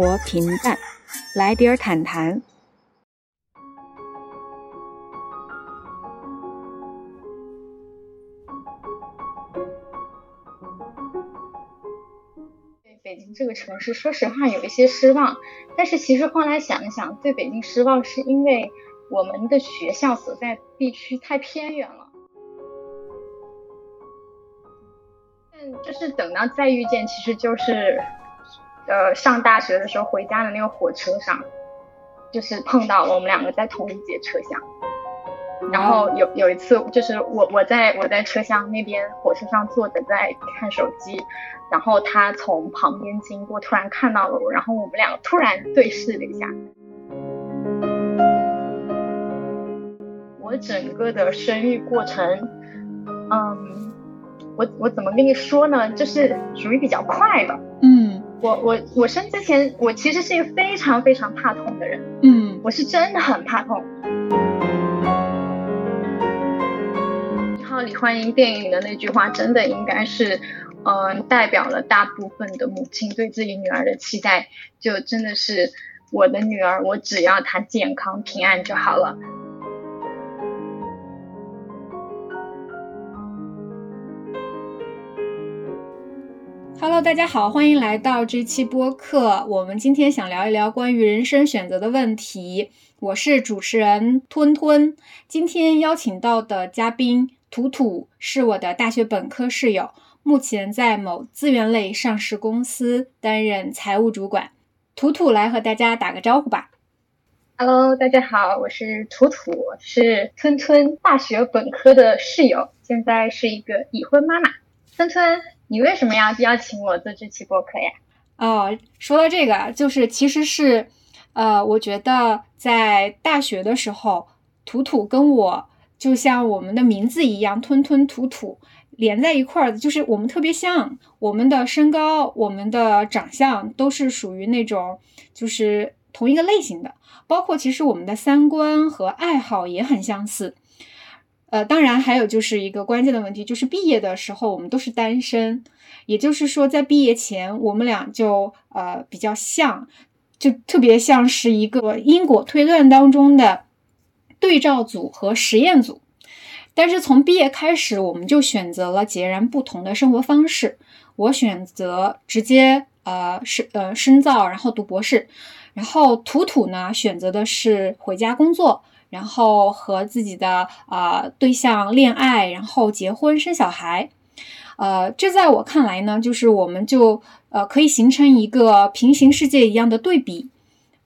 活平淡，来点儿谈谈。对北京这个城市，说实话有一些失望。但是其实后来想一想，对北京失望是因为我们的学校所在地区太偏远了。嗯，就是等到再遇见，其实就是，呃，上大学的时候回家的那个火车上，就是碰到了我们两个在同一节车厢。然后有有一次，就是我我在我在车厢那边火车上坐着在看手机，然后他从旁边经过，突然看到了我，然后我们两个突然对视了一下。我整个的生育过程，嗯。我我怎么跟你说呢？就是属于比较快的。嗯，我我我生之前，我其实是一个非常非常怕痛的人。嗯，我是真的很怕痛。然后李焕英电影的那句话，真的应该是，嗯，代表了大部分的母亲对自己女儿的期待。就真的是我的女儿，我只要她健康平安就好了。Hello，大家好，欢迎来到这期播客。我们今天想聊一聊关于人生选择的问题。我是主持人吞吞，今天邀请到的嘉宾图图是我的大学本科室友，目前在某资源类上市公司担任财务主管。图图来和大家打个招呼吧。Hello，大家好，我是图图，是吞吞大学本科的室友，现在是一个已婚妈妈。吞吞。你为什么要邀请我做这期播客呀？哦，说到这个，就是其实是，呃，我觉得在大学的时候，土土跟我就像我们的名字一样，吞吞吐吐连在一块儿的，就是我们特别像，我们的身高、我们的长相都是属于那种就是同一个类型的，包括其实我们的三观和爱好也很相似。呃，当然还有就是一个关键的问题，就是毕业的时候我们都是单身，也就是说在毕业前我们俩就呃比较像，就特别像是一个因果推断当中的对照组和实验组。但是从毕业开始，我们就选择了截然不同的生活方式。我选择直接呃深呃深造，然后读博士，然后土土呢选择的是回家工作。然后和自己的呃对象恋爱，然后结婚生小孩，呃，这在我看来呢，就是我们就呃可以形成一个平行世界一样的对比。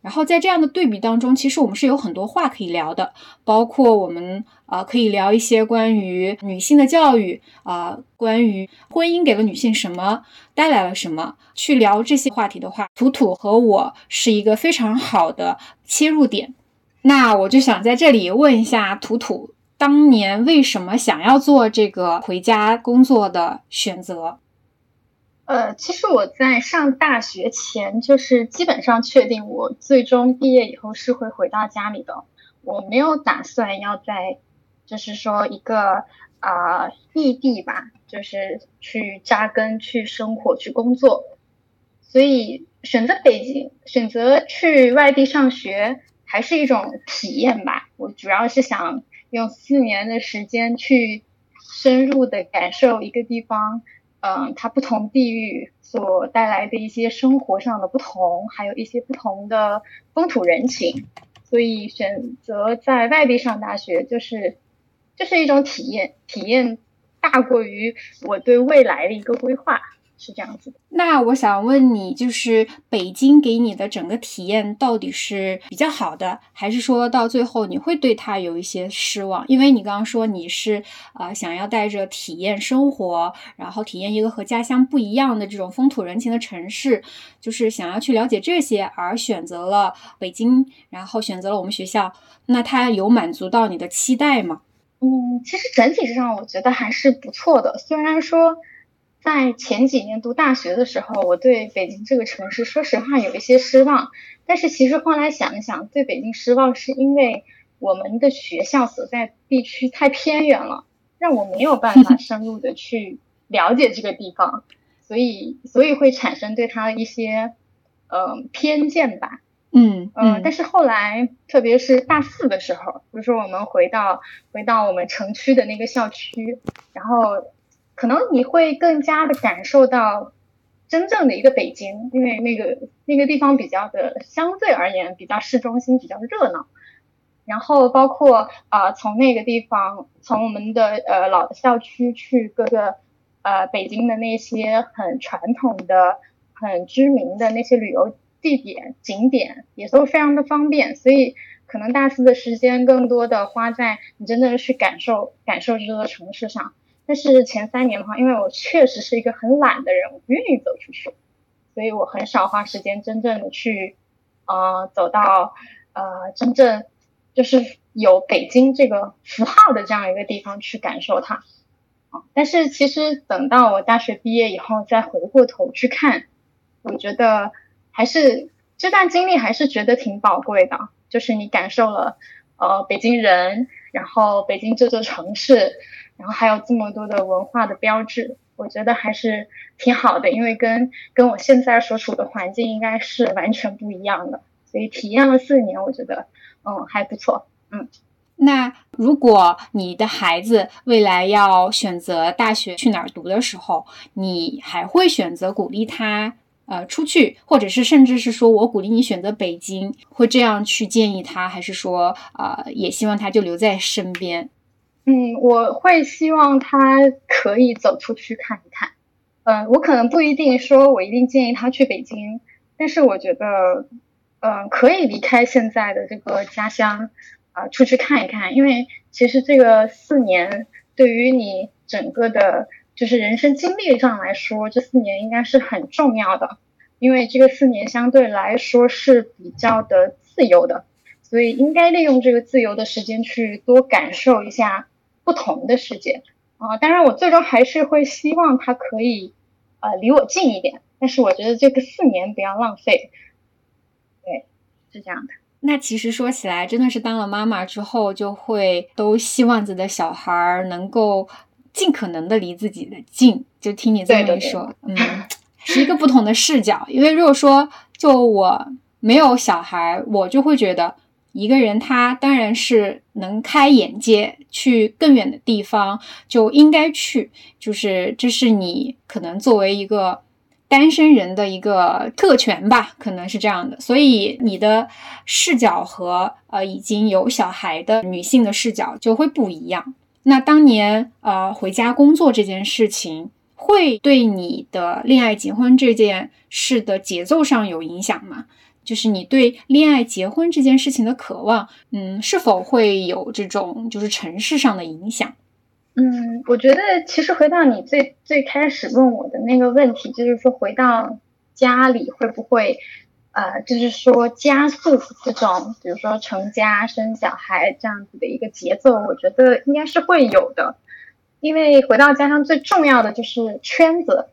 然后在这样的对比当中，其实我们是有很多话可以聊的，包括我们呃可以聊一些关于女性的教育啊，关于婚姻给了女性什么，带来了什么，去聊这些话题的话，图图和我是一个非常好的切入点。那我就想在这里问一下图图，当年为什么想要做这个回家工作的选择？呃，其实我在上大学前，就是基本上确定我最终毕业以后是会回到家里的，我没有打算要在，就是说一个啊异地吧，就是去扎根、去生活、去工作，所以选择北京，选择去外地上学。还是一种体验吧。我主要是想用四年的时间去深入的感受一个地方，嗯，它不同地域所带来的一些生活上的不同，还有一些不同的风土人情。所以选择在外地上大学，就是就是一种体验，体验大过于我对未来的一个规划。是这样子的，那我想问你，就是北京给你的整个体验到底是比较好的，还是说到最后你会对它有一些失望？因为你刚刚说你是啊想要带着体验生活，然后体验一个和家乡不一样的这种风土人情的城市，就是想要去了解这些而选择了北京，然后选择了我们学校，那它有满足到你的期待吗？嗯，其实整体上我觉得还是不错的，虽然说。在前几年读大学的时候，我对北京这个城市，说实话有一些失望。但是其实后来想一想，对北京失望是因为我们的学校所在地区太偏远了，让我没有办法深入的去了解这个地方，所以所以会产生对它的一些呃偏见吧。嗯嗯，但是后来，特别是大四的时候，比如说我们回到回到我们城区的那个校区，然后可能你会更加的感受到真正的一个北京，因为那个那个地方比较的相对而言比较市中心，比较热闹。然后包括啊，从那个地方，从我们的呃老的校区去各个呃北京的那些很传统的、很知名的那些旅游。地点景点也都非常的方便，所以可能大四的时间更多的花在你真的去感受感受这座城市上。但是前三年的话，因为我确实是一个很懒的人，我不愿意走出去，所以我很少花时间真正的去呃走到呃真正就是有北京这个符号的这样一个地方去感受它。啊，但是其实等到我大学毕业以后再回过头去看，我觉得。还是这段经历还是觉得挺宝贵的，就是你感受了，呃，北京人，然后北京这座城市，然后还有这么多的文化的标志，我觉得还是挺好的，因为跟跟我现在所处的环境应该是完全不一样的，所以体验了四年，我觉得，嗯，还不错，嗯。那如果你的孩子未来要选择大学去哪儿读的时候，你还会选择鼓励他？呃，出去，或者是甚至是说我鼓励你选择北京，会这样去建议他，还是说，呃，也希望他就留在身边？嗯，我会希望他可以走出去看一看。嗯，我可能不一定说我一定建议他去北京，但是我觉得，嗯，可以离开现在的这个家乡，啊，出去看一看，因为其实这个四年对于你整个的。就是人生经历上来说，这四年应该是很重要的，因为这个四年相对来说是比较的自由的，所以应该利用这个自由的时间去多感受一下不同的世界啊。当然，我最终还是会希望他可以呃离我近一点，但是我觉得这个四年不要浪费。对，是这样的。那其实说起来，真的是当了妈妈之后，就会都希望自己的小孩能够。尽可能的离自己的近，就听你这么一说，嗯，是一个不同的视角。因为如果说就我没有小孩，我就会觉得一个人他当然是能开眼界，去更远的地方就应该去，就是这是你可能作为一个单身人的一个特权吧，可能是这样的。所以你的视角和呃已经有小孩的女性的视角就会不一样。那当年呃回家工作这件事情，会对你的恋爱结婚这件事的节奏上有影响吗？就是你对恋爱结婚这件事情的渴望，嗯，是否会有这种就是城市上的影响？嗯，我觉得其实回到你最最开始问我的那个问题，就是说回到家里会不会？呃，就是说加速这种，比如说成家生小孩这样子的一个节奏，我觉得应该是会有的。因为回到家乡最重要的就是圈子。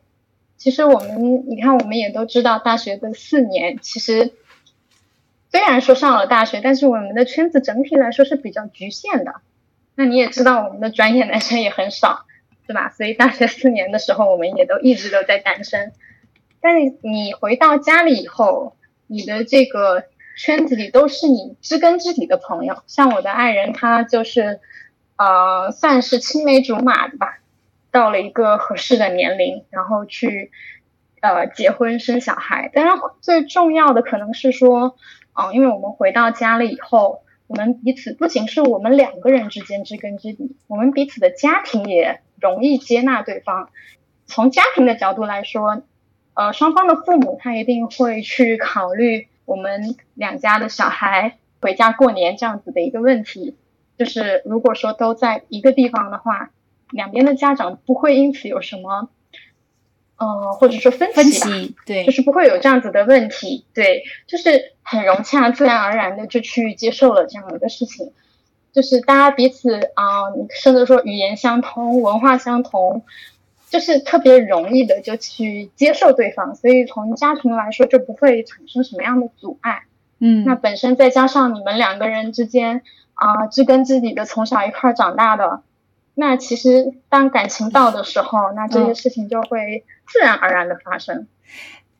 其实我们，你看，我们也都知道，大学的四年，其实虽然说上了大学，但是我们的圈子整体来说是比较局限的。那你也知道，我们的专业男生也很少，对吧？所以大学四年的时候，我们也都一直都在单身。但是你回到家里以后，你的这个圈子里都是你知根知底的朋友，像我的爱人，他就是，呃，算是青梅竹马的吧。到了一个合适的年龄，然后去，呃，结婚生小孩。当然，最重要的可能是说，嗯，因为我们回到家了以后，我们彼此不仅是我们两个人之间知根知底，我们彼此的家庭也容易接纳对方。从家庭的角度来说。呃，双方的父母他一定会去考虑我们两家的小孩回家过年这样子的一个问题。就是如果说都在一个地方的话，两边的家长不会因此有什么，呃，或者说分歧，对，就是不会有这样子的问题，对，就是很融洽、自然而然的就去接受了这样一个事情。就是大家彼此啊，甚至说语言相通、文化相同。就是特别容易的就去接受对方，所以从家庭来说就不会产生什么样的阻碍。嗯，那本身再加上你们两个人之间啊知根知底的从小一块长大的，那其实当感情到的时候，那这些事情就会自然而然的发生。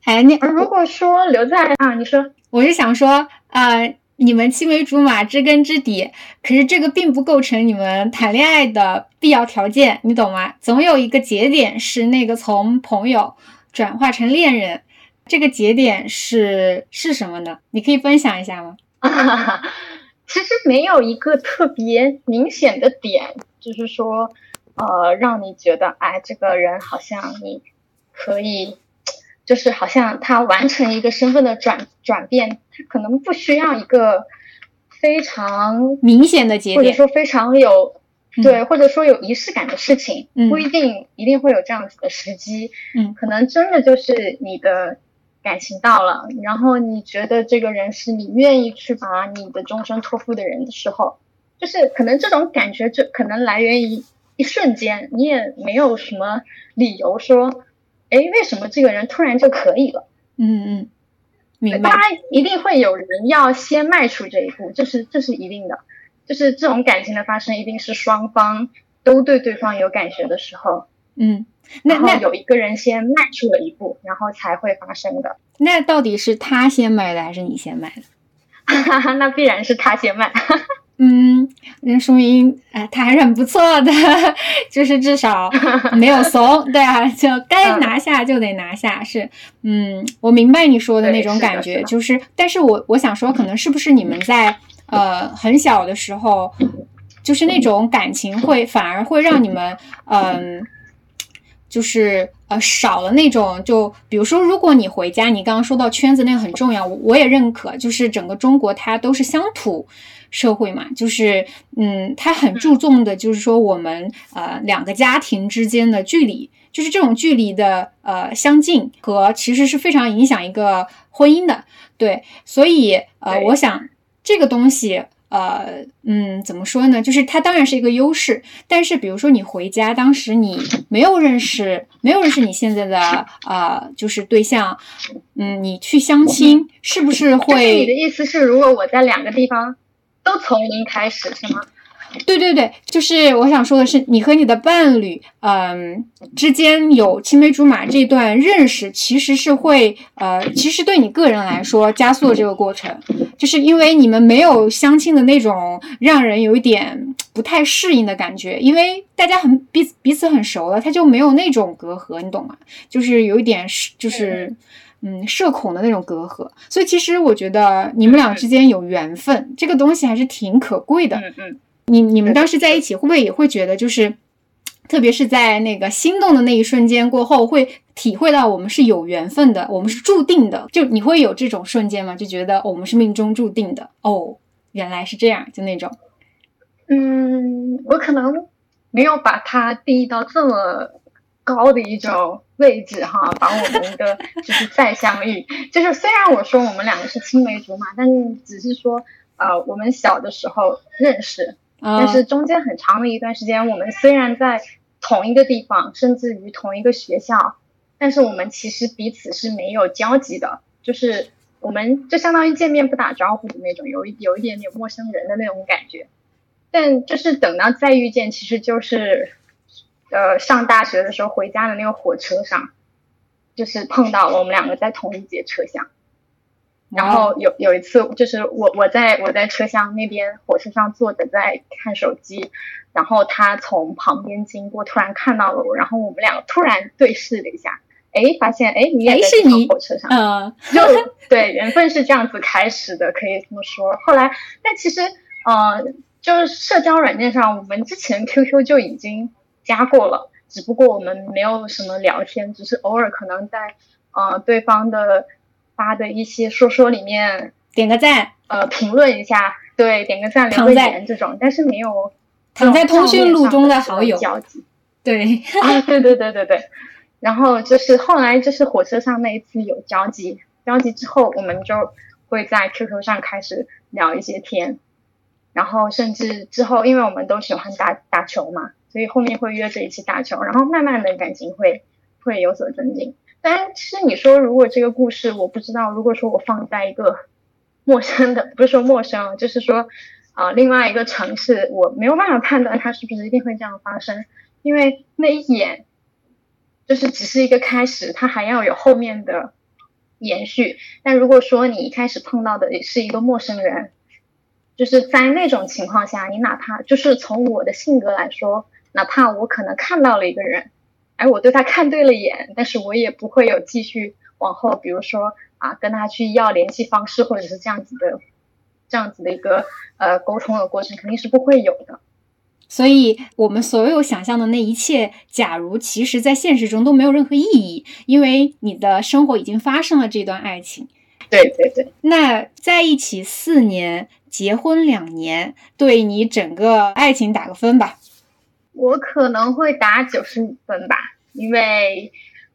哎，你如果说留在啊，你说，我是想说啊。你们青梅竹马、知根知底，可是这个并不构成你们谈恋爱的必要条件，你懂吗？总有一个节点是那个从朋友转化成恋人，这个节点是是什么呢？你可以分享一下吗？其实没有一个特别明显的点，就是说，呃，让你觉得，哎，这个人好像你可以。就是好像他完成一个身份的转转变，他可能不需要一个非常明显的节点，或者说非常有对，或者说有仪式感的事情，不一定一定会有这样子的时机。嗯，可能真的就是你的感情到了，然后你觉得这个人是你愿意去把你的终身托付的人的时候，就是可能这种感觉就可能来源于一瞬间，你也没有什么理由说。哎，为什么这个人突然就可以了？嗯嗯，明白。他一定会有人要先迈出这一步，这是这是一定的。就是这种感情的发生，一定是双方都对对方有感觉的时候。嗯，那那有一个人先迈出了一步，然后才会发生的。那到底是他先迈的，还是你先迈的？哈哈，那必然是他先迈。嗯，那说明哎，他还是很不错的，就是至少 没有怂，对啊，就该拿下就得拿下，是，嗯，我明白你说的那种感觉，就是，但是我我想说，可能是不是你们在呃很小的时候，就是那种感情会反而会让你们嗯。就是呃少了那种，就比如说，如果你回家，你刚刚说到圈子那个很重要，我也认可。就是整个中国它都是乡土社会嘛，就是嗯，他很注重的就是说我们呃两个家庭之间的距离，就是这种距离的呃相近和其实是非常影响一个婚姻的。对，所以呃，我想这个东西。呃，嗯，怎么说呢？就是它当然是一个优势，但是比如说你回家，当时你没有认识，没有认识你现在的呃，就是对象，嗯，你去相亲是不是会？你的意思是，如果我在两个地方都从零开始，是吗？对对对，就是我想说的是，你和你的伴侣，嗯，之间有青梅竹马这段认识，其实是会，呃，其实对你个人来说加速了这个过程，就是因为你们没有相亲的那种让人有一点不太适应的感觉，因为大家很彼此彼此很熟了，他就没有那种隔阂，你懂吗？就是有一点是，就是嗯，社恐的那种隔阂，所以其实我觉得你们俩之间有缘分，这个东西还是挺可贵的。嗯嗯。你你们当时在一起会不会也会觉得，就是特别是在那个心动的那一瞬间过后，会体会到我们是有缘分的，我们是注定的。就你会有这种瞬间吗？就觉得我们是命中注定的哦，原来是这样，就那种。嗯，我可能没有把它定义到这么高的一种位置哈，把我们的就是再相遇，就是虽然我说我们两个是青梅竹马，但是只是说呃，我们小的时候认识。但是中间很长的一段时间，我们虽然在同一个地方，甚至于同一个学校，但是我们其实彼此是没有交集的，就是我们就相当于见面不打招呼的那种，有一有一点点陌生人的那种感觉。但就是等到再遇见，其实就是呃上大学的时候回家的那个火车上，就是碰到了我们两个在同一节车厢。然后有有一次，就是我我在我在车厢那边火车上坐着在看手机，然后他从旁边经过，突然看到了我，然后我们两个突然对视了一下，哎，发现哎你也在这火车上，嗯，就对缘分是这样子开始的，可以这么说。后来，但其实呃，就是社交软件上，我们之前 QQ 就已经加过了，只不过我们没有什么聊天，只是偶尔可能在呃对方的。发的一些说说里面点个赞，呃，评论一下，对，点个赞留个言这种，但是没有躺在通讯录中的好友交集，对，啊，对对对对对，然后就是后来就是火车上那一次有交集，交集之后我们就会在 QQ 上开始聊一些天，然后甚至之后因为我们都喜欢打打球嘛，所以后面会约着一起打球，然后慢慢的感情会会有所增进。但其实你说，如果这个故事我不知道，如果说我放在一个陌生的，不是说陌生，就是说啊，另外一个城市，我没有办法判断它是不是一定会这样发生，因为那一眼就是只是一个开始，它还要有后面的延续。但如果说你一开始碰到的是一个陌生人，就是在那种情况下，你哪怕就是从我的性格来说，哪怕我可能看到了一个人，哎，我对他看对了眼，但是我也不会有继续往后，比如说啊，跟他去要联系方式，或者是这样子的，这样子的一个呃沟通的过程，肯定是不会有的。所以，我们所有想象的那一切，假如其实在现实中都没有任何意义，因为你的生活已经发生了这段爱情。对对对。那在一起四年，结婚两年，对你整个爱情打个分吧。我可能会打九十五分吧，因为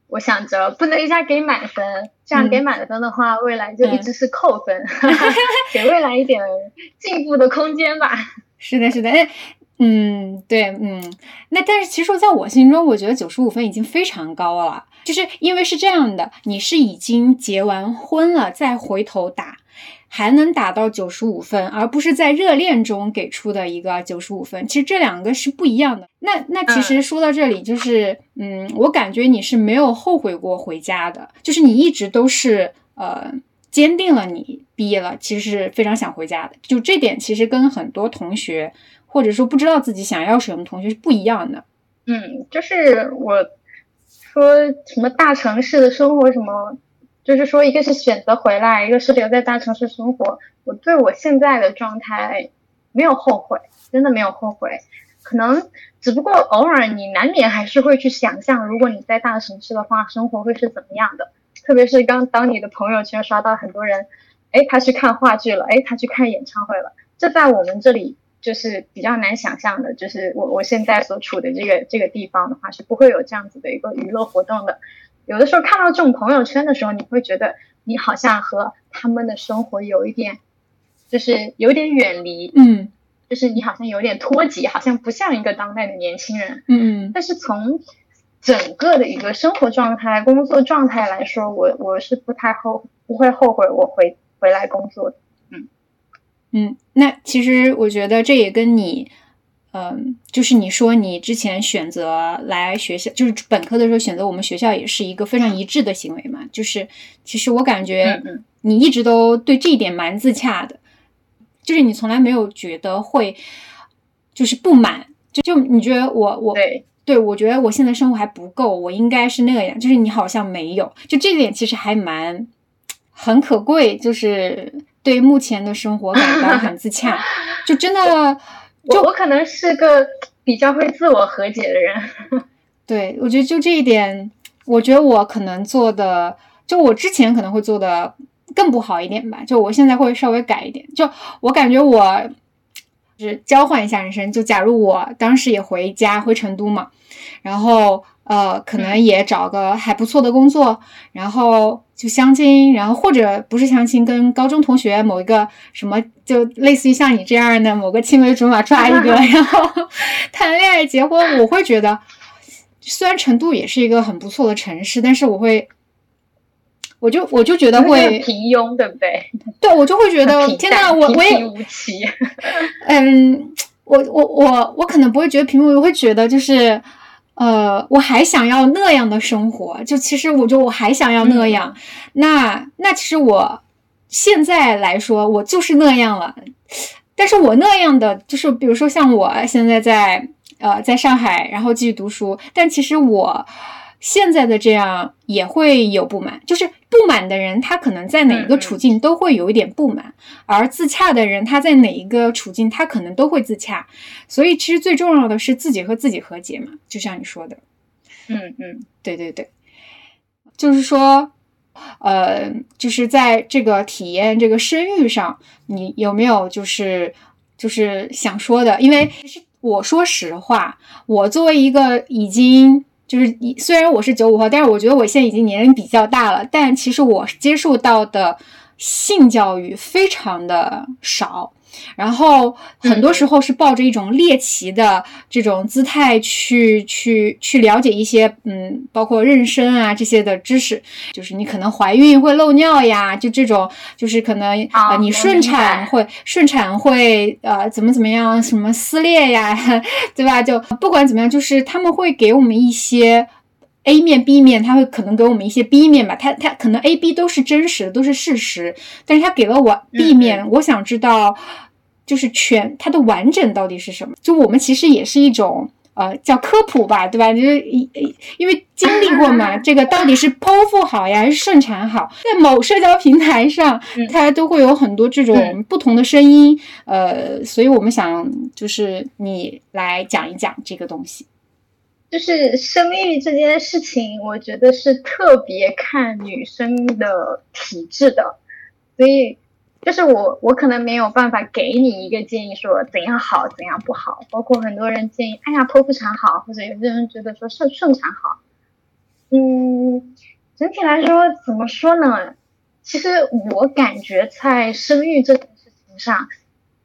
我想着不能一下给满分，这样给满分的话，未来就一直是扣分，给未来一点进步的空间吧。是的，是的。嗯，对，嗯，那但是其实在我心中，我觉得九十五分已经非常高了，就是因为是这样的，你是已经结完婚了，再回头打，还能打到九十五分，而不是在热恋中给出的一个九十五分，其实这两个是不一样的。那那其实说到这里，就是嗯，我感觉你是没有后悔过回家的，就是你一直都是呃坚定了你毕业了，其实是非常想回家的，就这点其实跟很多同学。或者说不知道自己想要什么同学是不一样的。嗯，就是我说什么大城市的生活什么，就是说一个是选择回来，一个是留在大城市生活。我对我现在的状态没有后悔，真的没有后悔。可能只不过偶尔你难免还是会去想象，如果你在大城市的话，生活会是怎么样的。特别是刚当你的朋友圈刷到很多人，哎，他去看话剧了，哎，他去看演唱会了，这在我们这里。就是比较难想象的，就是我我现在所处的这个这个地方的话，是不会有这样子的一个娱乐活动的。有的时候看到这种朋友圈的时候，你会觉得你好像和他们的生活有一点，就是有点远离，嗯，就是你好像有点脱节，好像不像一个当代的年轻人，嗯。但是从整个的一个生活状态、工作状态来说，我我是不太后不会后悔我回回来工作的。嗯，那其实我觉得这也跟你，嗯，就是你说你之前选择来学校，就是本科的时候选择我们学校，也是一个非常一致的行为嘛。就是其实我感觉你一直都对这一点蛮自洽的，就是你从来没有觉得会就是不满，就就你觉得我我对对我觉得我现在生活还不够，我应该是那样，就是你好像没有，就这点其实还蛮很可贵，就是。对目前的生活感到很自洽，就真的，就我可能是个比较会自我和解的人。对，我觉得就这一点，我觉得我可能做的，就我之前可能会做的更不好一点吧。就我现在会稍微改一点。就我感觉我，就是交换一下人生。就假如我当时也回家回成都嘛，然后。呃，可能也找个还不错的工作，然后就相亲，然后或者不是相亲，跟高中同学某一个什么，就类似于像你这样的某个青梅竹马抓一个，然后谈恋爱结婚。我会觉得，虽然成都也是一个很不错的城市，但是我会，我就我就觉得会平庸，对不对？对，我就会觉得天呐，我我也无奇。嗯，我我我我可能不会觉得平庸，我会觉得就是。呃，我还想要那样的生活，就其实我就我还想要那样，那那其实我现在来说，我就是那样了。但是我那样的就是，比如说像我现在在呃在上海，然后继续读书，但其实我。现在的这样也会有不满，就是不满的人，他可能在哪一个处境都会有一点不满，而自洽的人，他在哪一个处境，他可能都会自洽。所以，其实最重要的是自己和自己和解嘛，就像你说的。嗯嗯，对对对，就是说，呃，就是在这个体验这个生育上，你有没有就是就是想说的？因为其实我说实话，我作为一个已经。就是虽然我是九五后，但是我觉得我现在已经年龄比较大了，但其实我接受到的性教育非常的少。然后很多时候是抱着一种猎奇的这种姿态去去去了解一些嗯，包括妊娠啊这些的知识，就是你可能怀孕会漏尿呀，就这种就是可能呃你顺产会顺产会呃怎么怎么样什么撕裂呀，对吧？就不管怎么样，就是他们会给我们一些 A 面、B 面，他会可能给我们一些 B 面吧，他他可能 A、B 都是真实的，都是事实，但是他给了我 B 面，我想知道就是全它的完整到底是什么？就我们其实也是一种。呃，叫科普吧，对吧？就是因因为经历过嘛，这个到底是剖腹好呀，还是顺产好？在某社交平台上，它都会有很多这种不同的声音。呃，所以我们想，就是你来讲一讲这个东西。就是生育这件事情，我觉得是特别看女生的体质的，所以。就是我，我可能没有办法给你一个建议，说怎样好，怎样不好。包括很多人建议，哎呀，剖腹产好，或者有些人觉得说顺顺产好。嗯，整体来说，怎么说呢？其实我感觉在生育这件事情上，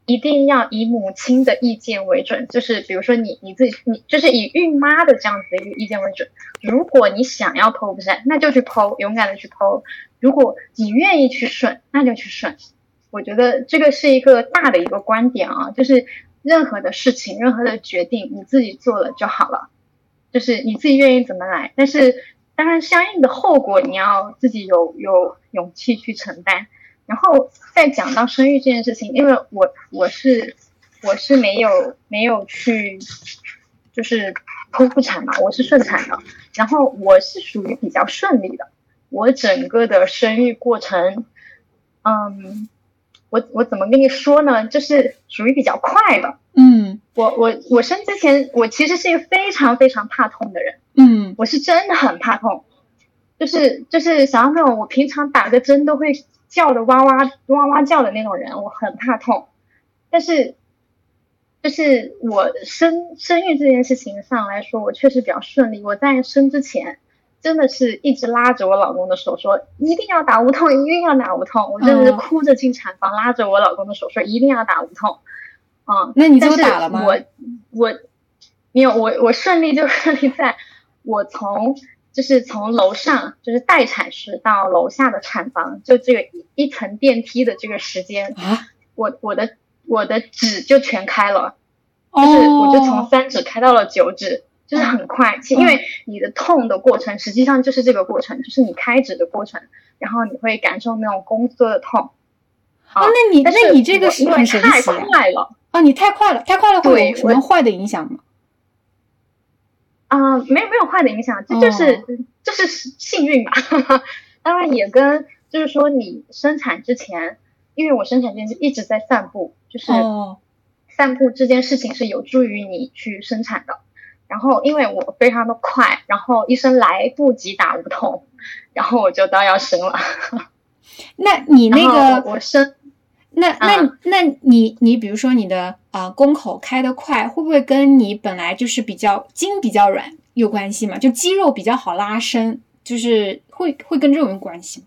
一定要以母亲的意见为准。就是比如说你你自己，你就是以孕妈的这样子的一个意见为准。如果你想要剖腹产，那就去剖，勇敢的去剖。如果你愿意去顺，那就去顺。我觉得这个是一个大的一个观点啊，就是任何的事情、任何的决定，你自己做了就好了，就是你自己愿意怎么来。但是当然，相应的后果你要自己有有勇气去承担。然后再讲到生育这件事情，因为我我是我是没有没有去就是剖腹产嘛，我是顺产的，然后我是属于比较顺利的，我整个的生育过程，嗯。我我怎么跟你说呢？就是属于比较快的。嗯，我我我生之前，我其实是一个非常非常怕痛的人。嗯，我是真的很怕痛，就是就是想要那种我平常打个针都会叫的哇哇哇哇叫的那种人，我很怕痛。但是，就是我生生育这件事情上来说，我确实比较顺利。我在生之前。真的是一直拉着我老公的手说一定要打无痛，一定要打无痛。我真的是哭着进产房，拉着我老公的手说一定要打无痛。嗯，那你就打了吗？我我没有，我我顺利就 顺利在，我从就是从楼上就是待产室到楼下的产房，就这个一层电梯的这个时间啊，我我的我的指就全开了，就是我就从三指开到了九指。就是很快，因为你的痛的过程实际上就是这个过程，就是你开指的过程，然后你会感受那种宫缩的痛。啊，那你那你这个是很神奇啊！太快了啊！你太快了，太快了会有什么坏的影响吗？啊，没有没有坏的影响，这就是就是幸运吧。当然也跟就是说你生产之前，因为我生产之前是一直在散步，就是散步这件事情是有助于你去生产的。然后，因为我非常的快，然后医生来不及打无痛，然后我就到要生了。那你那个我生，那那那你你比如说你的啊宫口开的快，会不会跟你本来就是比较筋比较软有关系嘛？就肌肉比较好拉伸，就是会会跟这种有关系吗？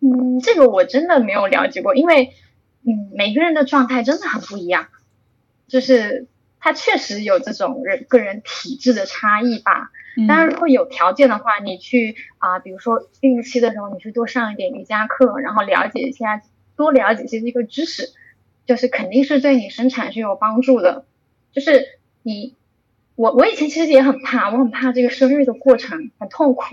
嗯，这个我真的没有了解过，因为嗯每个人的状态真的很不一样，就是。他确实有这种人个人体质的差异吧。当然，如果有条件的话，你去啊，比如说孕期的时候，你去多上一点瑜伽课，然后了解一下，多了解一些这个知识，就是肯定是对你生产是有帮助的。就是你，我我以前其实也很怕，我很怕这个生育的过程很痛苦。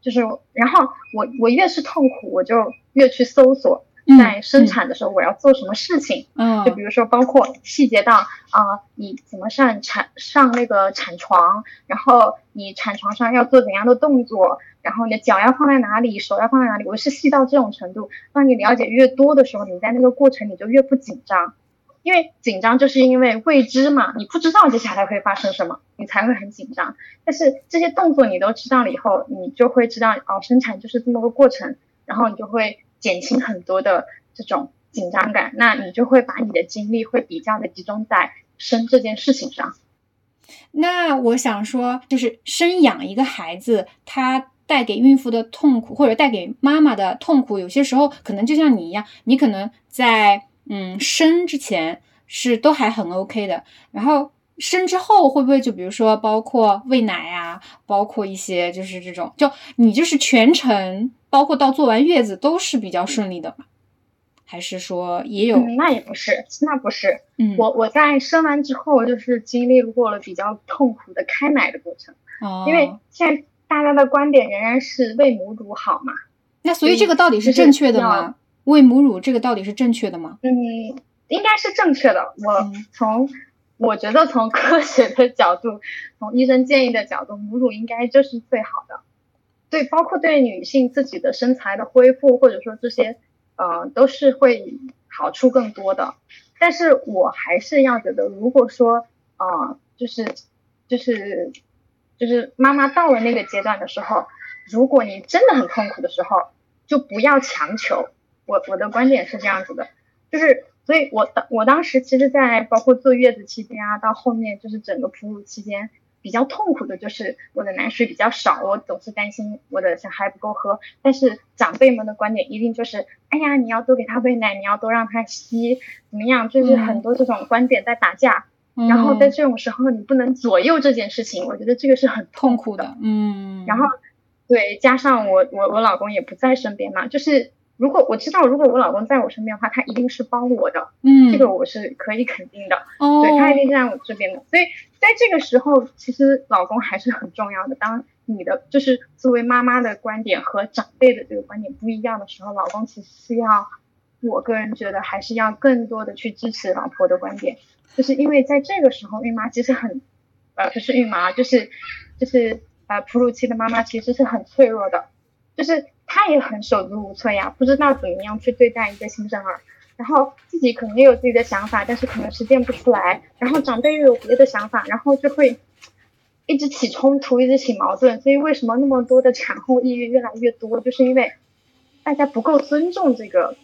就是，然后我我越是痛苦，我就越去搜索。在生产的时候，我要做什么事情？嗯，就比如说，包括细节到啊，你怎么上产上那个产床，然后你产床上要做怎样的动作，然后你的脚要放在哪里，手要放在哪里，我是细到这种程度。当你了解越多的时候，你在那个过程你就越不紧张，因为紧张就是因为未知嘛，你不知道接下来会发生什么，你才会很紧张。但是这些动作你都知道了以后，你就会知道哦，生产就是这么个过程，然后你就会。减轻很多的这种紧张感，那你就会把你的精力会比较的集中在生这件事情上。那我想说，就是生养一个孩子，他带给孕妇的痛苦，或者带给妈妈的痛苦，有些时候可能就像你一样，你可能在嗯生之前是都还很 OK 的，然后生之后会不会就比如说包括喂奶啊，包括一些就是这种，就你就是全程。包括到坐完月子都是比较顺利的吗？还是说也有？那也不是，那不是。嗯，我我在生完之后就是经历过了比较痛苦的开奶的过程。哦，因为现在大家的观点仍然是喂母乳好嘛。那所以这个到底是正确的吗？喂母乳这个到底是正确的吗？嗯，应该是正确的。我嗯从我觉得从科学的角度，从医生建议的角度，母乳应该就是最好的。对，包括对女性自己的身材的恢复，或者说这些，呃，都是会好处更多的。但是我还是要觉得，如果说，呃，就是就是就是妈妈到了那个阶段的时候，如果你真的很痛苦的时候，就不要强求。我我的观点是这样子的，就是所以我当我当时其实，在包括坐月子期间啊，到后面就是整个哺乳期间，比较痛苦的就是我的奶水比较少，我总是担心我的小孩不够喝。但是长辈们的观点一定就是，哎呀，你要多给他喂奶，你要多让他吸，怎么样？就是很多这种观点在打架。然后在这种时候，你不能左右这件事情，我觉得这个是很痛苦的。嗯，然后对，加上我我我老公也不在身边嘛，就是如果我知道如果我老公在我身边的话，他一定是帮我的，嗯，这个我是可以肯定的。哦，对他一定是在我这边的，所以在这个时候，其实老公还是很重要的。当你的就是作为妈妈的观点和长辈的这个观点不一样的时候，老公其实是要，我个人觉得还是要更多的去支持老婆的观点。就是因为在这个时候，孕妈其实很，呃，不是孕妈，就是就是呃哺乳期的妈妈其实是很脆弱的，就是她也很手足无措呀，不知道怎么样去对待一个新生儿，然后自己可能也有自己的想法，但是可能实践不出来，然后长辈又有别的想法，然后就会一直起冲突，一直起矛盾，所以为什么那么多的产后抑郁越来越多，就是因为大家不够尊重这个，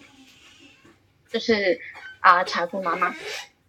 就是啊、产妇妈妈。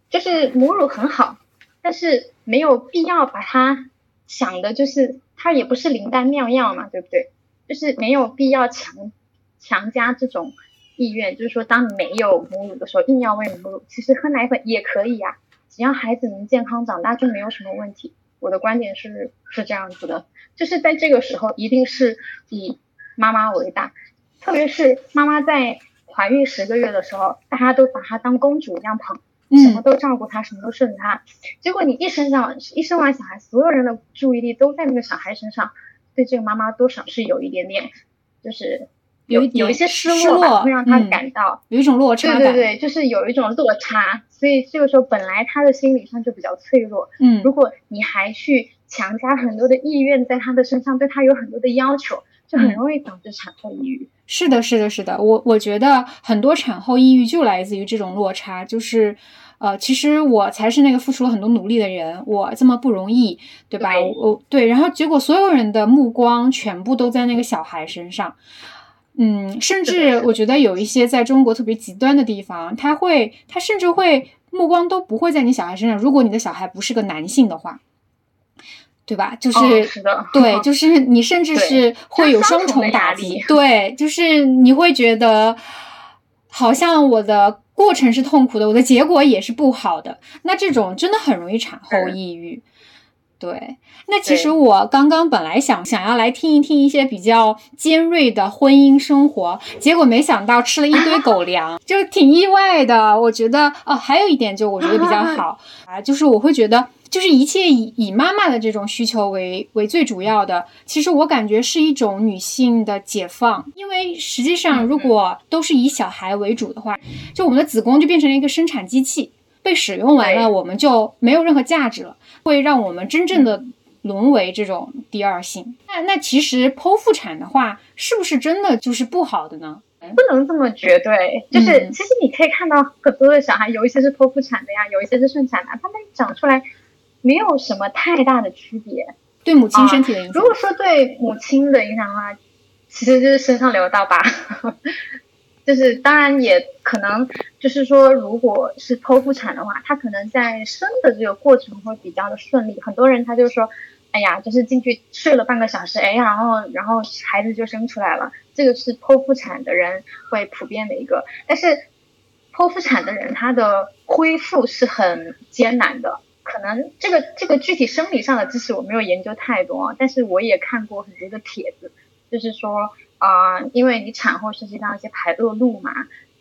就是母乳很好，但是没有必要把它想的，就是它也不是灵丹妙药嘛，对不对？就是没有必要强强加这种意愿，就是说当你没有母乳的时候，硬要喂母乳，其实喝奶粉也可以呀、只要孩子能健康长大就没有什么问题。我的观点是是这样子的，就是在这个时候一定是以妈妈为大，特别是妈妈在怀孕十个月的时候，大家都把她当公主一样捧。什么嗯都照顾他，什么都顺着他。结果你一生下一生完小孩，所有人的注意力都在那个小孩身上，对这个妈妈多少是有一点点，就是有有一些失失落吧，落会让他嗯感到，有一种落差感，对对对，就是有一种落差。所以这个时候本来她的心理上就比较脆弱，嗯如果你还去强加很多的意愿在她的身上，对她有很多的要求，就很嗯容易导致产后抑郁。是的，是的，是的，我我觉得很多产后抑郁就来自于这种落差，就是，呃，其实我才是那个付出了很多努力的人，我这么不容易，对吧？对我我对，然后结果所有人的目光全部都在那个小孩身上，嗯，甚至我觉得有一些在中国特别极端的地方，他会，他甚至会目光都不会在你小孩身上，如果你的小孩不是个男性的话。对吧？就是、哦是的对，就是你甚至是会有双重打击，对，就是你会觉得好像我的过程是痛苦的，我的结果也是不好的，那这种真的很容易产后抑郁。对，那其实我刚刚本来想想要来听一听一些比较尖锐的婚姻生活，结果没想到吃了一堆狗粮，就挺意外的。我觉得哦，还有一点就我觉得比较好 啊，就是我会觉得，就是一切以以妈妈的这种需求为为最主要的，其实我感觉是一种女性的解放，因为实际上如果都是以小孩为主的话，就我们的子宫就变成了一个生产机器。被使用完了，我们就没有任何价值了，会让我们真正的沦为这种第二性。那那其实剖腹产的话，是不是真的就是不好的呢？不能这么绝对，就是、嗯其实你可以看到很多的小孩，有一些是剖腹产的呀，有一些是顺产的，他们长出来没有什么太大的区别。对母亲身体的影响如，果说对母亲的影响的话，其实就是身上留到疤，就是当然也可能就是说，如果是剖腹产的话，他可能在生的这个过程会比较的顺利。很多人他就说，哎呀，就是进去睡了半个小时，哎呀，然后然后孩子就生出来了。这个是剖腹产的人会普遍的一个，但是剖腹产的人他的恢复是很艰难的。可能这个这个具体生理上的知识我没有研究太多，但是我也看过很多的帖子，就是说啊、因为你产后涉及到一些排恶露嘛，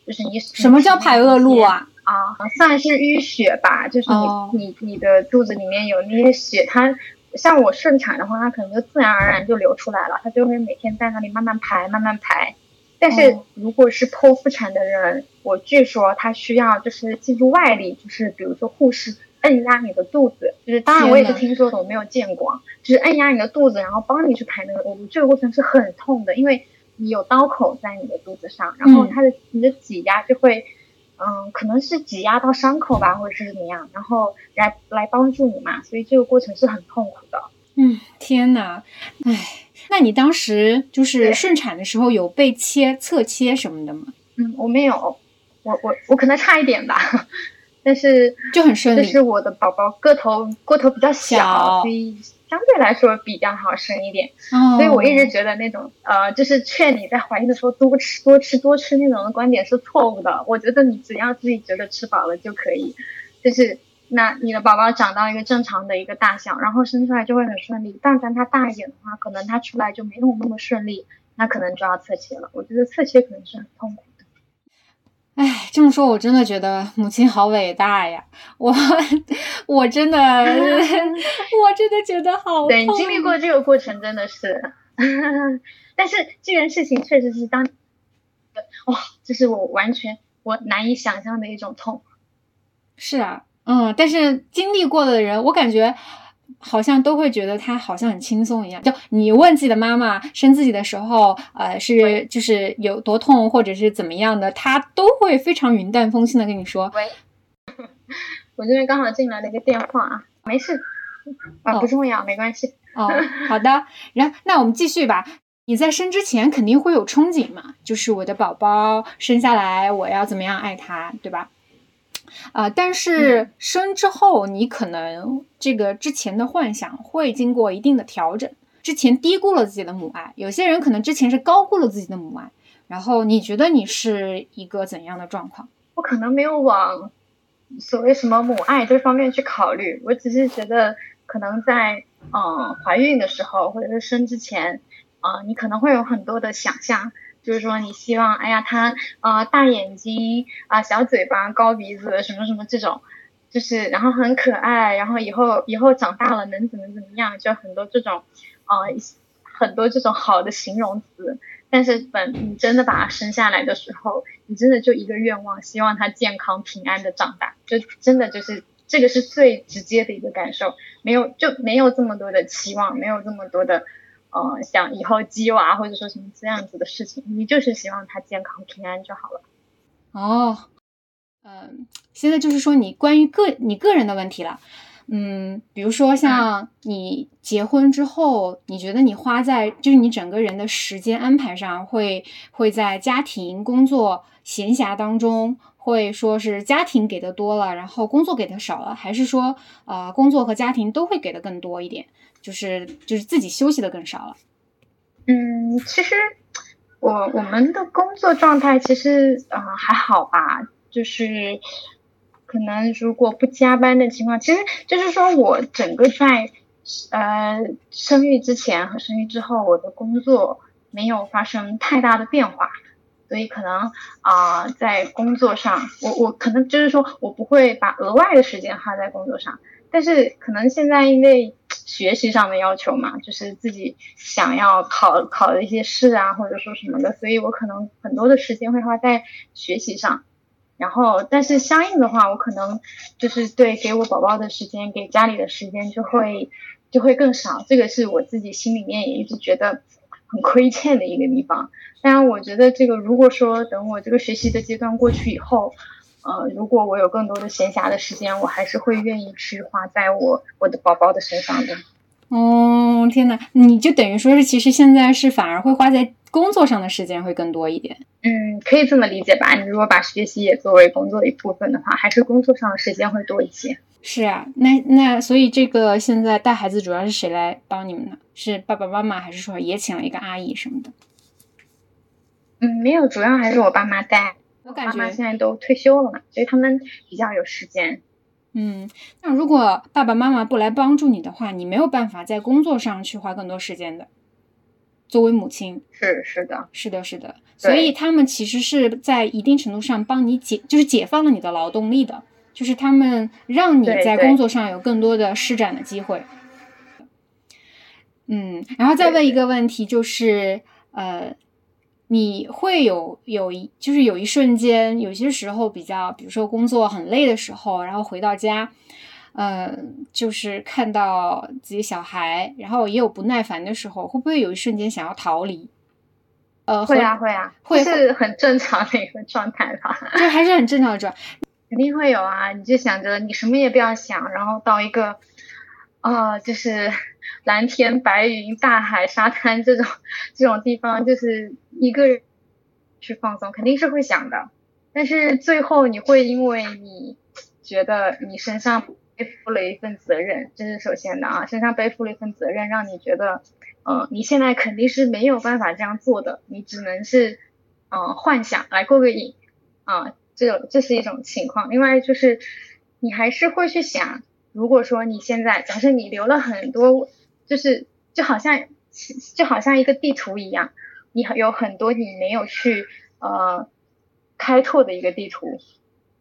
就是你什么叫排恶露？啊？啊，算是淤血吧，就是你、哦你你的肚子里面有那些血，它像我顺产的话，它可能就自然而然就流出来了，它就会每天在那里慢慢排，慢慢排。但是如果是剖腹产的人，我据说他需要就是借助外力，就是比如说护士按压你的肚子，就是当然我也是听说的，我没有见过，就是按压你的肚子，然后帮你去排那个恶露，这个过程是很痛的，因为你有刀口在你的肚子上，然后它的你的挤压就会，嗯，可能是挤压到伤口吧，或者是怎么样，然后来来帮助你嘛，所以这个过程是很痛苦的。嗯，天呐，唉。那你当时就是顺产的时候有被切侧切什么的吗？嗯，我没有，我我我可能差一点吧，但是就很顺利。就是我的宝宝个头个头比较小，所以相对来说比较好生一点。哦，所以我一直觉得那种呃，就是劝你在怀孕的时候多吃多吃多吃那种的观点是错误的。我觉得你只要自己觉得吃饱了就可以，就是。那你的宝宝长到一个正常的一个大小，然后生出来就会很顺利。但凡他大一点的话，可能他出来就没有那么顺利，那可能就要侧切了。我觉得侧切可能是很痛苦的。哎，这么说，我真的觉得母亲好伟大呀！我我真的 我真的觉得好。对你经历过这个过程，真的是。但是这件事情确实是当，哇，这是我完全我难以想象的一种痛。是啊。嗯，但是经历过的人，我感觉好像都会觉得他好像很轻松一样。就你问自己的妈妈生自己的时候，呃，是就是有多痛或者是怎么样的，他都会非常云淡风轻的跟你说。喂，我这边刚好进来了一个电话啊，没事，啊，不重要，没关系。哦，好的，然后那我们继续吧。你在生之前肯定会有憧憬嘛，就是我的宝宝生下来，我要怎么样爱他，对吧？啊，但是生之后，你可能这个之前的幻想会经过一定的调整。之前低估了自己的母爱，有些人可能之前是高估了自己的母爱。然后你觉得你是一个怎样的状况？我可能没有往所谓什么母爱这方面去考虑，我只是觉得可能在嗯怀孕的时候或者是生之前，啊，你可能会有很多的想象。就是说，你希望，哎呀，他啊，大眼睛啊，小嘴巴，高鼻子，什么什么这种，就是，然后很可爱，然后以后以后长大了能怎么怎么样，就很多这种，啊，很多这种好的形容词。但是等你真的把他生下来的时候，你真的就一个愿望，希望他健康平安的长大，就真的就是这个是最直接的一个感受，没有就没有这么多的期望，没有这么多的。呃，想以后鸡娃或者说什么这样子的事情，你就是希望他健康平安就好了。哦，嗯，现在就是说你关于个你个人的问题了。嗯，比如说像你结婚之后，你觉得你花在就是你整个人的时间安排上，会会在家庭、工作、闲暇当中，会说是家庭给的多了，然后工作给的少了，还是说呃工作和家庭都会给的更多一点？就是就是自己休息的更少了。嗯，其实我我们的工作状态其实啊还好吧，就是可能如果不加班的情况，其实就是说我整个在呃生育之前和生育之后，我的工作没有发生太大的变化，所以可能啊在工作上，我我可能就是说我不会把额外的时间花在工作上。但是可能现在因为学习上的要求嘛，就是自己想要考考的一些试啊，或者说什么的，所以我可能很多的时间会花在学习上。然后，但是相应的话，我可能就是对给我宝宝的时间，给家里的时间就会就会更少。这个是我自己心里面也一直觉得很亏欠的一个地方。当然，我觉得这个如果说等我这个学习的阶段过去以后。呃，如果我有更多的闲暇的时间，我还是会愿意去花在我我的宝宝的身上的。哦，天呐，你就等于说是，其实现在是反而会花在工作上的时间会更多一点。嗯，可以这么理解吧？你如果把学习也作为工作的一部分的话，还是工作上的时间会多一些。是啊，那那所以这个现在带孩子主要是谁来帮你们呢？是爸爸妈妈，还是说也请了一个阿姨什么的？嗯，没有，主要还是我爸妈带。我感觉现在都退休了嘛，所以他们比较有时间。嗯，那如果爸爸妈妈不来帮助你的话，你没有办法在工作上去花更多时间的。作为母亲，是是的，是的，是的。所以他们其实是在一定程度上帮你解，就是解放了你的劳动力的，就是他们让你在工作上有更多的施展的机会。嗯，然后再问一个问题，就是呃，你会有有一就是有一瞬间，有些时候比较，比如说工作很累的时候，然后回到家，嗯，就是看到自己小孩，然后也有不耐烦的时候，会不会有一瞬间想要逃离？呃，会啊，会啊，会是很正常的一个状态吧？这还是很正常的状，肯定会有啊！你就想着你什么也不要想，然后到一个啊，就是蓝天白云、大海、沙滩这种这种地方，就是一个人去放松，肯定是会想的。但是最后你会因为你觉得你身上背负了一份责任，这是首先的啊，身上背负了一份责任，让你觉得。嗯，你现在肯定是没有办法这样做的，你只能是，嗯，幻想来过个瘾，啊，这这是一种情况。另外就是，你还是会去想，如果说你现在，假设你留了很多，就是就好像就好像一个地图一样，你有很多你没有去呃开拓的一个地图，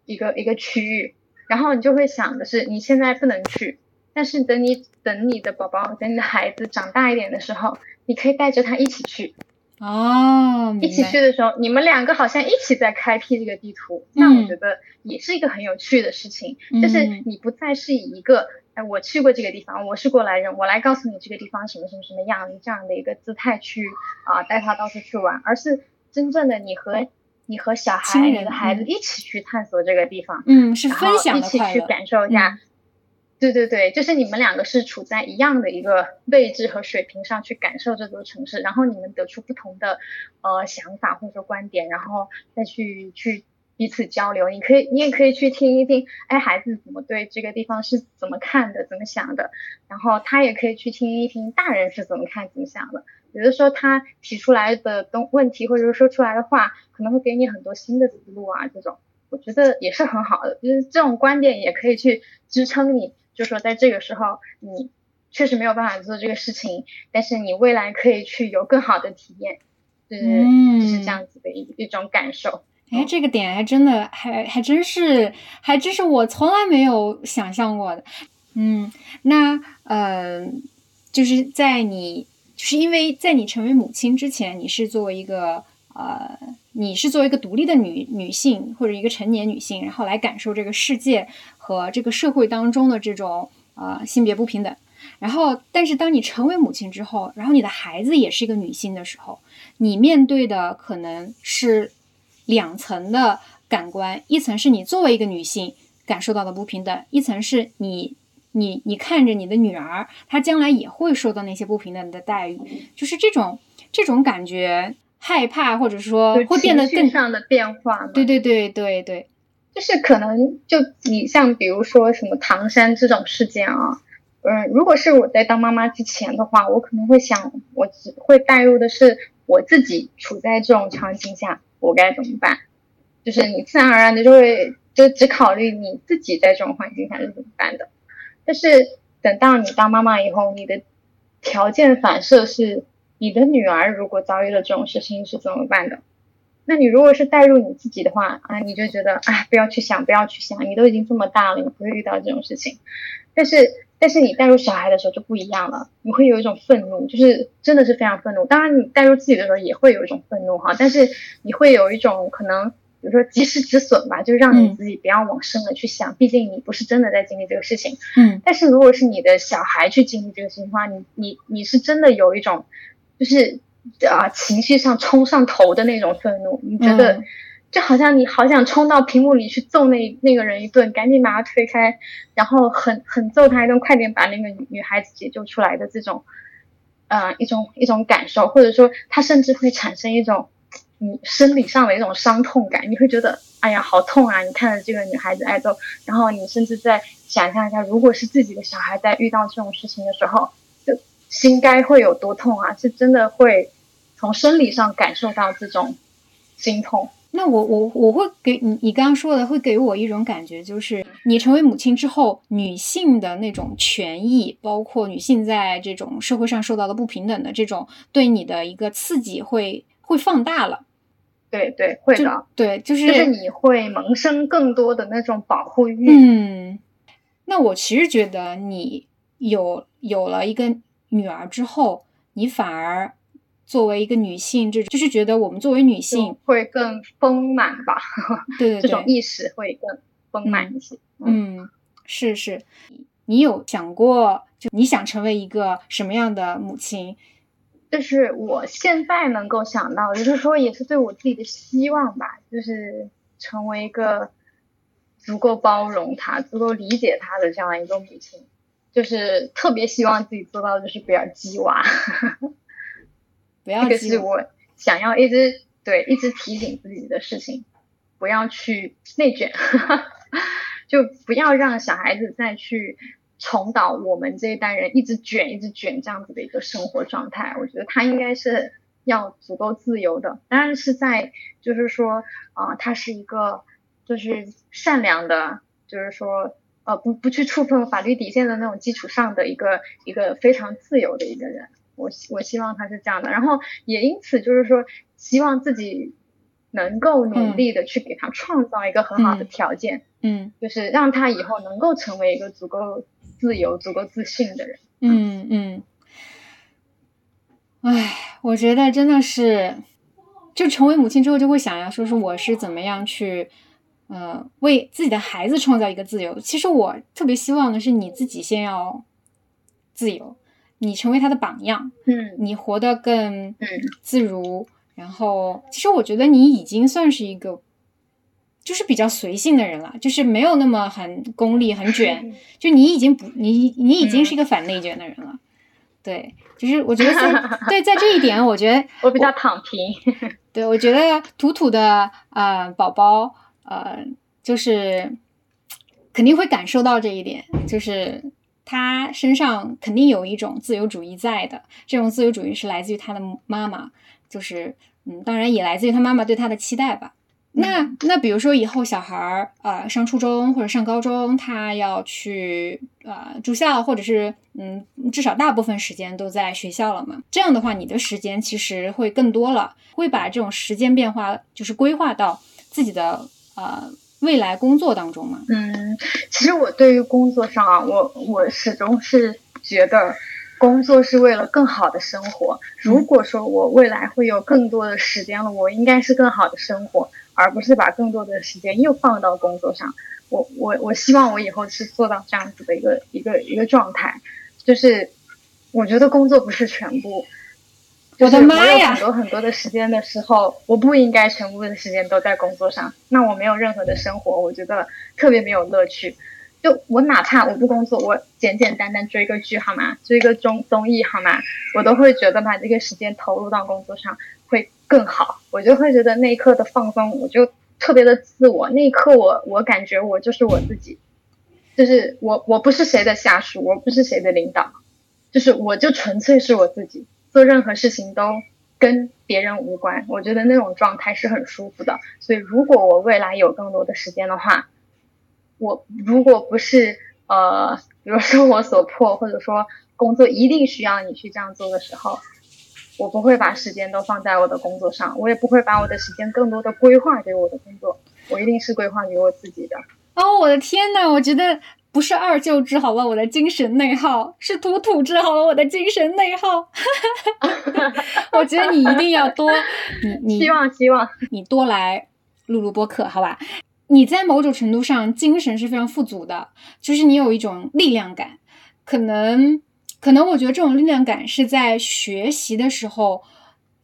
一个一个区域，然后你就会想的是，你现在不能去。但是等你等你的宝宝等你的孩子长大一点的时候，你可以带着他一起去哦，一起去的时候，你们两个好像一起在开辟这个地图，那我觉得也是一个很有趣的事情。就是你不再是以一个哎我去过这个地方，我是过来人，我来告诉你这个地方什么什么什么样这样的一个姿态去啊带他到处去玩，而是真正的你和你和小孩你的孩子一起去探索这个地方，嗯，是分享的一起去感受一下。对对对，就是你们两个是处在一样的一个位置和水平上去感受这座城市，然后你们得出不同的呃想法或者说观点，然后再去去彼此交流。你可以，你也可以去听一听，哎，孩子怎么对这个地方是怎么看的，怎么想的，然后他也可以去听一听大人是怎么看怎么想的。有的时候他提出来的东问题或者说说出来的话，可能会给你很多新的思路啊，这种我觉得也是很好的，就是这种观点也可以去支撑你。就说在这个时候，你确实没有办法做这个事情，但是你未来可以去有更好的体验，就是就是这样子的一一种感受。哎，这个点还真的还还真是还真是我从来没有想象过的。嗯，那呃，就是在你就是因为在你成为母亲之前，你是作为一个呃。你是作为一个独立的女女性或者一个成年女性，然后来感受这个世界和这个社会当中的这种呃性别不平等。然后，但是当你成为母亲之后，然后你的孩子也是一个女性的时候，你面对的可能是两层的感官：一层是你作为一个女性感受到的不平等，一层是你你你看着你的女儿，她将来也会受到那些不平等的待遇，就是这种这种感觉。害怕，或者说会变得更上的变化。对对对对对，就是可能就你像比如说什么唐山这种事件啊，嗯，如果是我在当妈妈之前的话，我可能会想，我只会带入的是我自己处在这种场景下，我该怎么办？就是你自然而然的就会就只考虑你自己在这种环境下是怎么办的。但是等到你当妈妈以后，你的条件反射是。你的女儿如果遭遇了这种事情是怎么办的？那你如果是带入你自己的话啊，你就觉得哎，不要去想，不要去想，你都已经这么大了，你不会遇到这种事情。但是，但是你带入小孩的时候就不一样了，你会有一种愤怒，就是真的是非常愤怒。当然，你带入自己的时候也会有一种愤怒哈，但是你会有一种可能，比如说及时止损吧，就是让你自己不要往深了去想，毕竟你不是真的在经历这个事情。嗯。但是如果是你的小孩去经历这个事情的话，你你你是真的有一种。就是啊，情绪上冲上头的那种愤怒，你觉得就好像你好想冲到屏幕里去揍那那个人一顿，赶紧把他推开，然后狠狠揍他一顿，快点把那个女孩子解救出来的这种，呃，一种一种感受，或者说他甚至会产生一种你生理上的一种伤痛感，你会觉得哎呀好痛啊！你看着这个女孩子挨揍，然后你甚至在想象一下，如果是自己的小孩在遇到这种事情的时候。就心该会有多痛啊！是真的会从生理上感受到这种心痛。那我我我会给你，你刚刚说的会给我一种感觉，就是你成为母亲之后，女性的那种权益，包括女性在这种社会上受到的不平等的这种对你的一个刺激，会会放大了。对对，会的。对，就是就是你会萌生更多的那种保护欲。嗯，那我其实觉得你有有了一个。女儿之后，你反而作为一个女性，这就是觉得我们作为女性会更丰满吧？对对对，这种意识会更丰满一些。嗯，是是。你有想过，就你想成为一个什么样的母亲？就是我现在能够想到，就是说，也是对我自己的希望吧，就是成为一个足够包容他、足够理解他的这样一个母亲。就是特别希望自己做到，就是不要鸡娃。不要这个是我想要一直对一直提醒自己的事情，不要去内卷，就不要让小孩子再去。重蹈我们这一代人一直卷、一直卷这样子的一个生活状态，我觉得他应该是要足够自由的，当然是在就是说啊，他是一个就是善良的，就是说呃不不去触碰法律底线的那种基础上的一个一个非常自由的一个人。我我希望他是这样的，然后也因此就是说希望自己能够努力的去给他创造一个很好的条件，嗯，就是让他以后能够成为一个足够。自由、足够自信的人。嗯嗯。唉，我觉得真的是，就成为母亲之后，就会想要说，是我是怎么样去，呃，为自己的孩子创造一个自由。其实我特别希望的是，你自己先要自由，你成为他的榜样。嗯。你活得更自如，然后，其实我觉得你已经算是一个。就是比较随性的人了，就是没有那么很功利、很卷。就你已经不，你你已经是一个反内卷的人了。对，就是我觉得在 对在这一点，我觉得 我比较躺平。对，我觉得土土的呃宝宝呃，就是肯定会感受到这一点，就是他身上肯定有一种自由主义在的。这种自由主义是来自于他的妈妈，就是嗯，当然也来自于他妈妈对他的期待吧。那那比如说以后小孩儿呃上初中或者上高中，他要去呃住校，或者是嗯至少大部分时间都在学校了嘛？这样的话，你的时间其实会更多了，会把这种时间变化就是规划到自己的呃未来工作当中吗？嗯，其实我对于工作上啊，我我始终是觉得。工作是为了更好的生活。如果说我未来会有更多的时间了，我应该是更好的生活，而不是把更多的时间又放到工作上。我我我希望我以后是做到这样子的一个一个一个状态，就是我觉得工作不是全部。我的妈呀！很多很多的时间的时候，我不应该全部的时间都在工作上，那我没有任何的生活，我觉得特别没有乐趣。就我哪怕我不工作，我简简单单追个剧好吗？追个综综艺好吗？我都会觉得把这个时间投入到工作上会更好。我就会觉得那一刻的放松，我就特别的自我。那一刻我我感觉我就是我自己，就是我我不是谁的下属，我不是谁的领导，就是我就纯粹是我自己，做任何事情都跟别人无关。我觉得那种状态是很舒服的。所以如果我未来有更多的时间的话，我如果不是呃，比如生活所迫，或者说工作一定需要你去这样做的时候，我不会把时间都放在我的工作上，我也不会把我的时间更多的规划给我的工作，我一定是规划给我自己的。哦，我的天呐，我觉得不是二舅治好了我的精神内耗，是土土治好了我的精神内耗。我觉得你一定要多，你你希望希望你多来录录播客，好吧？你在某种程度上精神是非常富足的，就是你有一种力量感，可能可能我觉得这种力量感是在学习的时候，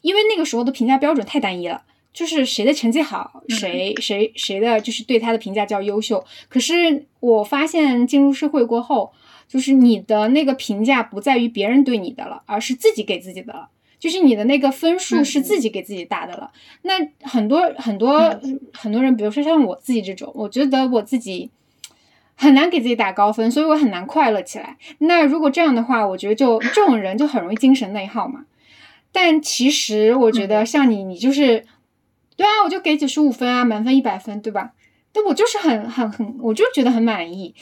因为那个时候的评价标准太单一了，就是谁的成绩好，谁谁谁的就是对他的评价叫优秀。可是我发现进入社会过后，就是你的那个评价不在于别人对你的了，而是自己给自己的了。就是你的那个分数是自己给自己打的了，那很多很多很多人，比如说像我自己这种，我觉得我自己很难给自己打高分，所以我很难快乐起来。那如果这样的话，我觉得就这种人就很容易精神内耗嘛。但其实我觉得像你，你就是对啊，我就给九十五分啊，满分一百分，对吧？但我就是很很很，我就觉得很满意。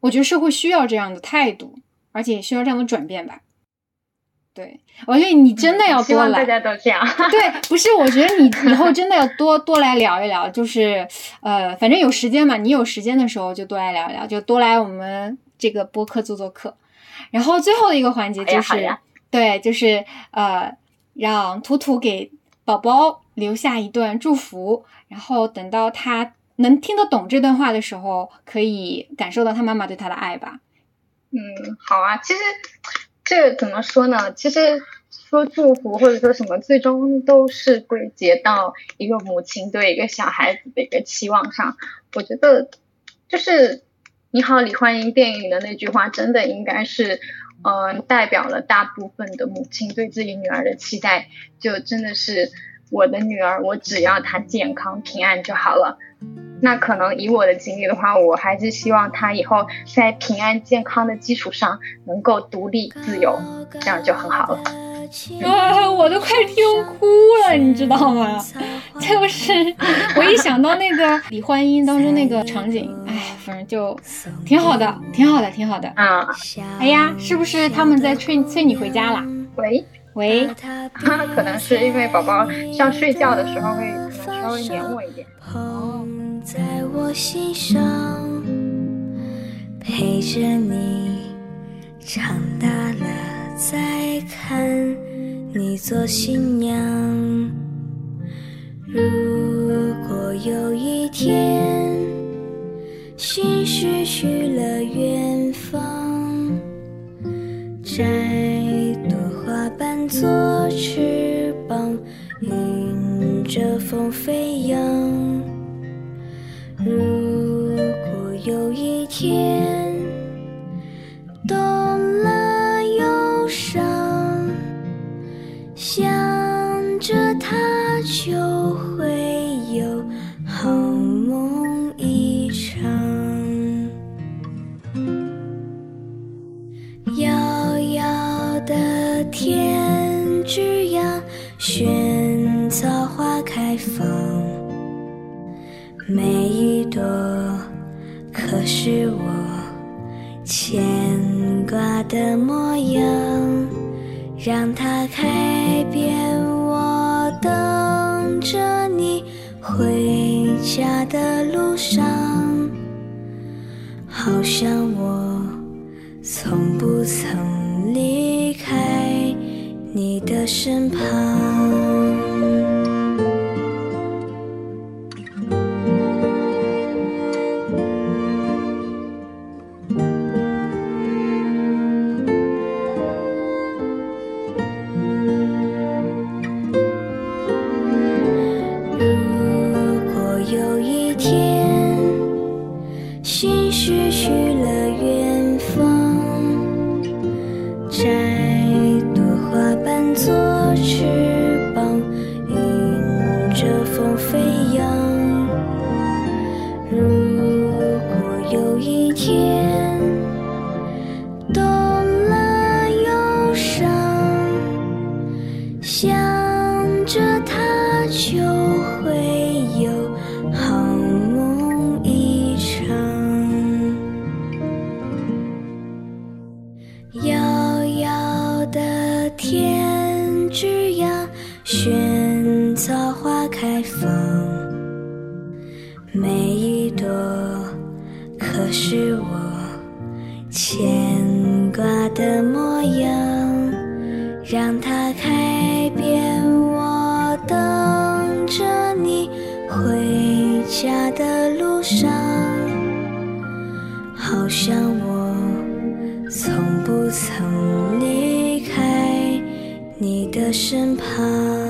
我觉得社会需要这样的态度，而且需要这样的转变吧。对，我觉得你真的要多来。大家都这样。对，不是，我觉得你 以后真的要多多来聊一聊，就是呃，反正有时间嘛，你有时间的时候就多来聊一聊，就多来我们这个播客做做客。然后最后的一个环节就是，对，就是呃，让图图给宝宝留下一段祝福，然后等到他能听得懂这段话的时候，可以感受到他妈妈对他的爱吧。嗯，好啊。其实这怎么说呢？其实说祝福或者说什么，最终都是归结到一个母亲对一个小孩子的一个期望上。我觉得就是《你好，李焕英》电影里的那句话，真的应该是，嗯、代表了大部分的母亲对自己女儿的期待。就真的是我的女儿，我只要她健康平安就好了。那可能以我的经历的话，我还是希望她以后在平安健康的基础上能够独立自由，这样就很好了。啊，我都快听哭了，你知道吗？就是我一想到那个李焕英当中那个场景，哎，反正就挺好的，挺好的，挺好的。啊、哎呀，是不是他们在催催你回家啦？喂，喂，可能是因为宝宝像睡觉的时候会可能稍微黏我一点。捧在我心上，陪着你长大了再看你做新娘。如果有一天，心事去了远方，摘朵花瓣做翅膀，迎着风飞扬。如果有一天懂了忧伤，想着它就会有好梦一场。枝桠，萱草花开放。每一朵可是我牵挂的模样，让它开遍我等着你回家的路上，好像可是枝桠，萱草花开放。每一朵可是我牵挂的模样，让它开遍我等着你回家的路上，好像我从不曾离开你的身旁。